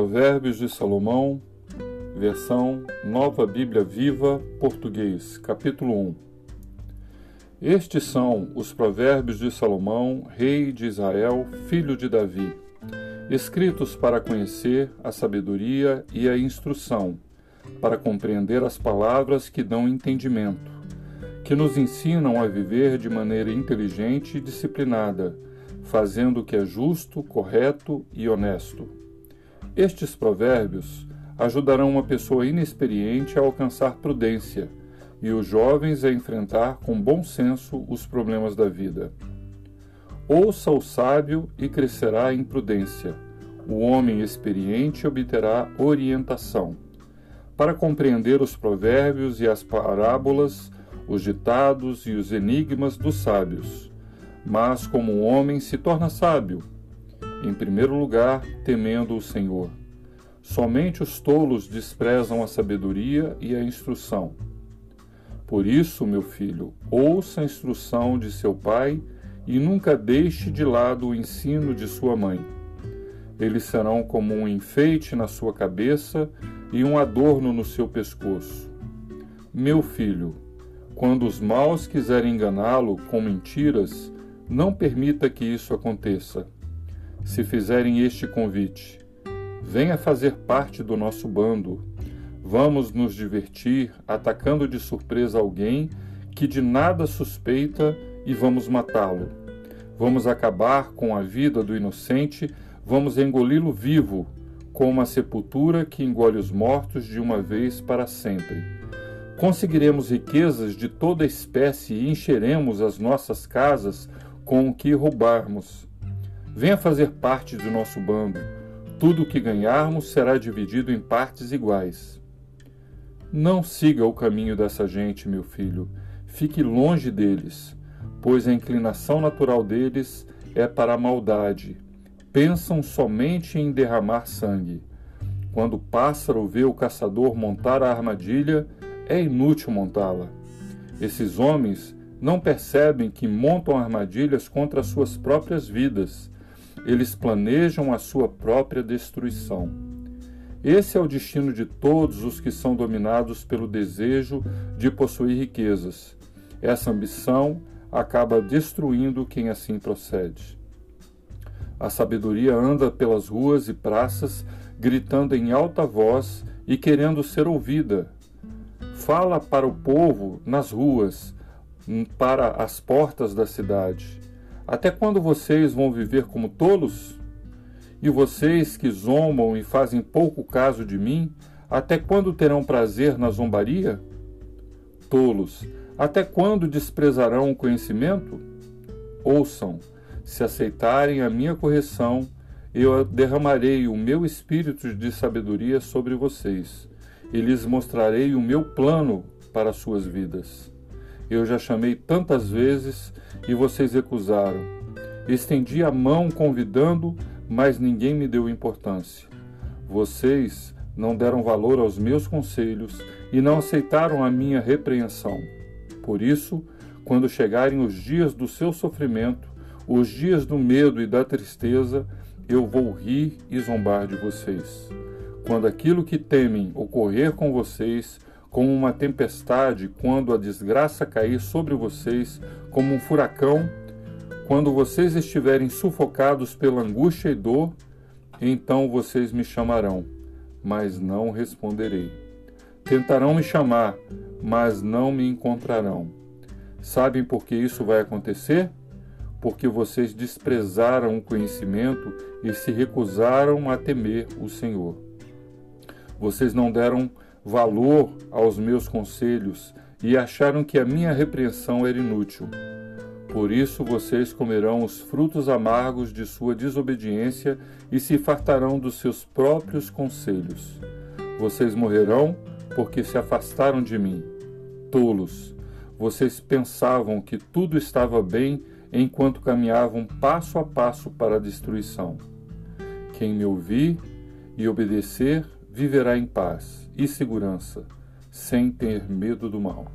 Provérbios de Salomão, versão Nova Bíblia Viva, português, capítulo 1. Estes são os Provérbios de Salomão, rei de Israel, filho de Davi, escritos para conhecer a sabedoria e a instrução, para compreender as palavras que dão entendimento, que nos ensinam a viver de maneira inteligente e disciplinada, fazendo o que é justo, correto e honesto estes provérbios ajudarão uma pessoa inexperiente a alcançar prudência e os jovens a enfrentar com bom senso os problemas da vida. Ouça o sábio e crescerá em prudência. O homem experiente obterá orientação. Para compreender os provérbios e as parábolas, os ditados e os enigmas dos sábios. Mas como o homem se torna sábio, em primeiro lugar, temendo o Senhor. Somente os tolos desprezam a sabedoria e a instrução. Por isso, meu filho, ouça a instrução de seu pai e nunca deixe de lado o ensino de sua mãe. Eles serão como um enfeite na sua cabeça e um adorno no seu pescoço. Meu filho, quando os maus quiserem enganá-lo com mentiras, não permita que isso aconteça se fizerem este convite: Venha fazer parte do nosso bando. Vamos nos divertir atacando de surpresa alguém que de nada suspeita e vamos matá-lo. Vamos acabar com a vida do inocente, vamos engoli-lo vivo, com uma sepultura que engole os mortos de uma vez para sempre. Conseguiremos riquezas de toda espécie e encheremos as nossas casas com o que roubarmos. Venha fazer parte do nosso bando. Tudo o que ganharmos será dividido em partes iguais. Não siga o caminho dessa gente, meu filho. Fique longe deles, pois a inclinação natural deles é para a maldade. Pensam somente em derramar sangue. Quando o pássaro vê o caçador montar a armadilha, é inútil montá-la. Esses homens não percebem que montam armadilhas contra suas próprias vidas eles planejam a sua própria destruição. Esse é o destino de todos os que são dominados pelo desejo de possuir riquezas. Essa ambição acaba destruindo quem assim procede. A sabedoria anda pelas ruas e praças, gritando em alta voz e querendo ser ouvida. Fala para o povo nas ruas, para as portas da cidade. Até quando vocês vão viver como tolos? E vocês que zombam e fazem pouco caso de mim, até quando terão prazer na zombaria? Tolos, até quando desprezarão o conhecimento? Ouçam, se aceitarem a minha correção, eu derramarei o meu espírito de sabedoria sobre vocês e lhes mostrarei o meu plano para suas vidas. Eu já chamei tantas vezes e vocês recusaram. Estendi a mão convidando, mas ninguém me deu importância. Vocês não deram valor aos meus conselhos e não aceitaram a minha repreensão. Por isso, quando chegarem os dias do seu sofrimento, os dias do medo e da tristeza, eu vou rir e zombar de vocês. Quando aquilo que temem ocorrer com vocês, como uma tempestade quando a desgraça cair sobre vocês, como um furacão, quando vocês estiverem sufocados pela angústia e dor, então vocês me chamarão, mas não responderei. Tentarão me chamar, mas não me encontrarão. Sabem por que isso vai acontecer? Porque vocês desprezaram o conhecimento e se recusaram a temer o Senhor. Vocês não deram valor aos meus conselhos e acharam que a minha repreensão era inútil. Por isso vocês comerão os frutos amargos de sua desobediência e se fartarão dos seus próprios conselhos. Vocês morrerão porque se afastaram de mim. Tolos, vocês pensavam que tudo estava bem enquanto caminhavam passo a passo para a destruição. Quem me ouvir e obedecer viverá em paz e segurança, sem ter medo do mal.